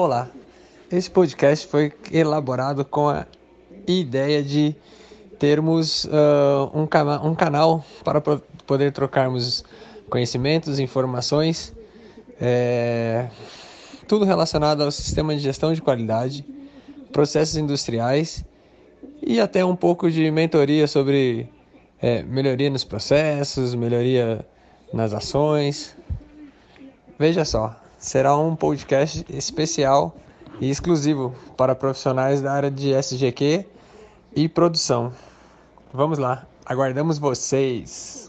Olá, esse podcast foi elaborado com a ideia de termos uh, um, cana um canal para poder trocarmos conhecimentos, informações, é, tudo relacionado ao sistema de gestão de qualidade, processos industriais e até um pouco de mentoria sobre é, melhoria nos processos, melhoria nas ações. Veja só, será um podcast especial e exclusivo para profissionais da área de SGQ e produção. Vamos lá, aguardamos vocês!